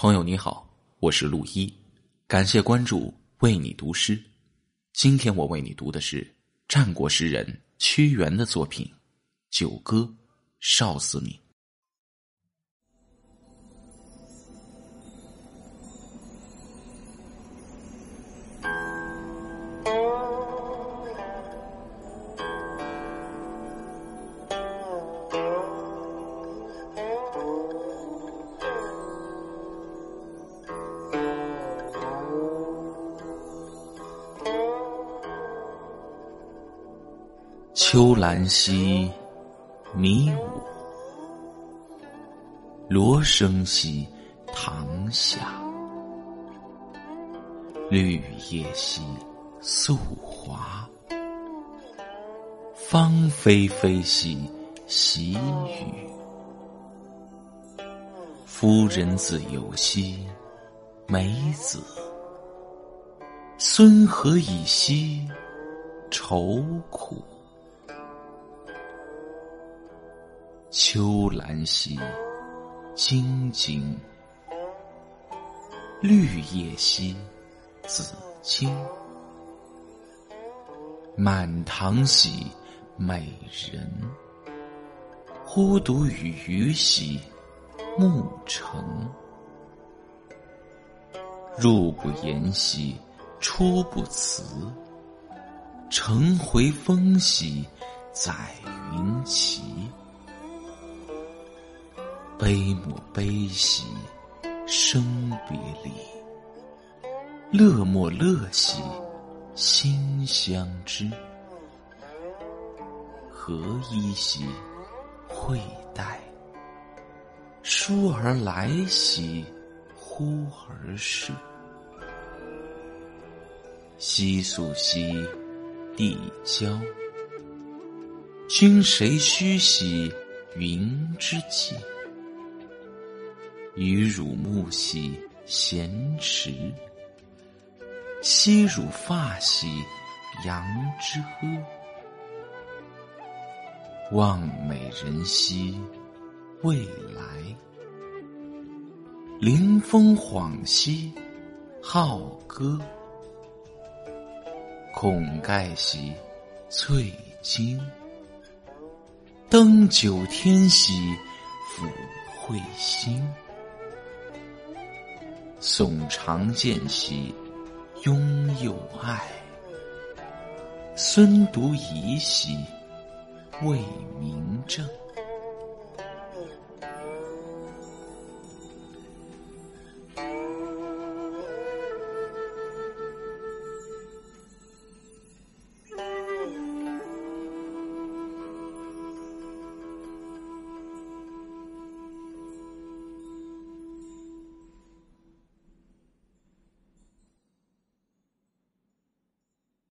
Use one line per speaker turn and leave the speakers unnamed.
朋友你好，我是陆一，感谢关注，为你读诗。今天我为你读的是战国诗人屈原的作品《九歌·少司命》。秋兰兮，迷舞；罗生兮，堂下。绿叶兮，素华。芳菲菲兮，习雨。夫人自有兮，梅子。孙何以兮，愁苦。秋兰兮，晶晶；绿叶兮，紫金。满堂兮，美人；忽独与余兮，暮成。入不言兮，出不辞；乘回风兮，载云骑。悲莫悲兮，生别离；乐莫乐兮，心相知。何依兮，会戴；倏而来兮，忽而逝。夕宿兮，地交。君谁须兮，云之际。与汝木兮咸池，吸汝发兮扬之阿。望美人兮未来，临风恍兮好歌。孔盖兮翠金，登九天兮抚彗星。耸长见兮，拥幼爱；孙独宜兮，为明正。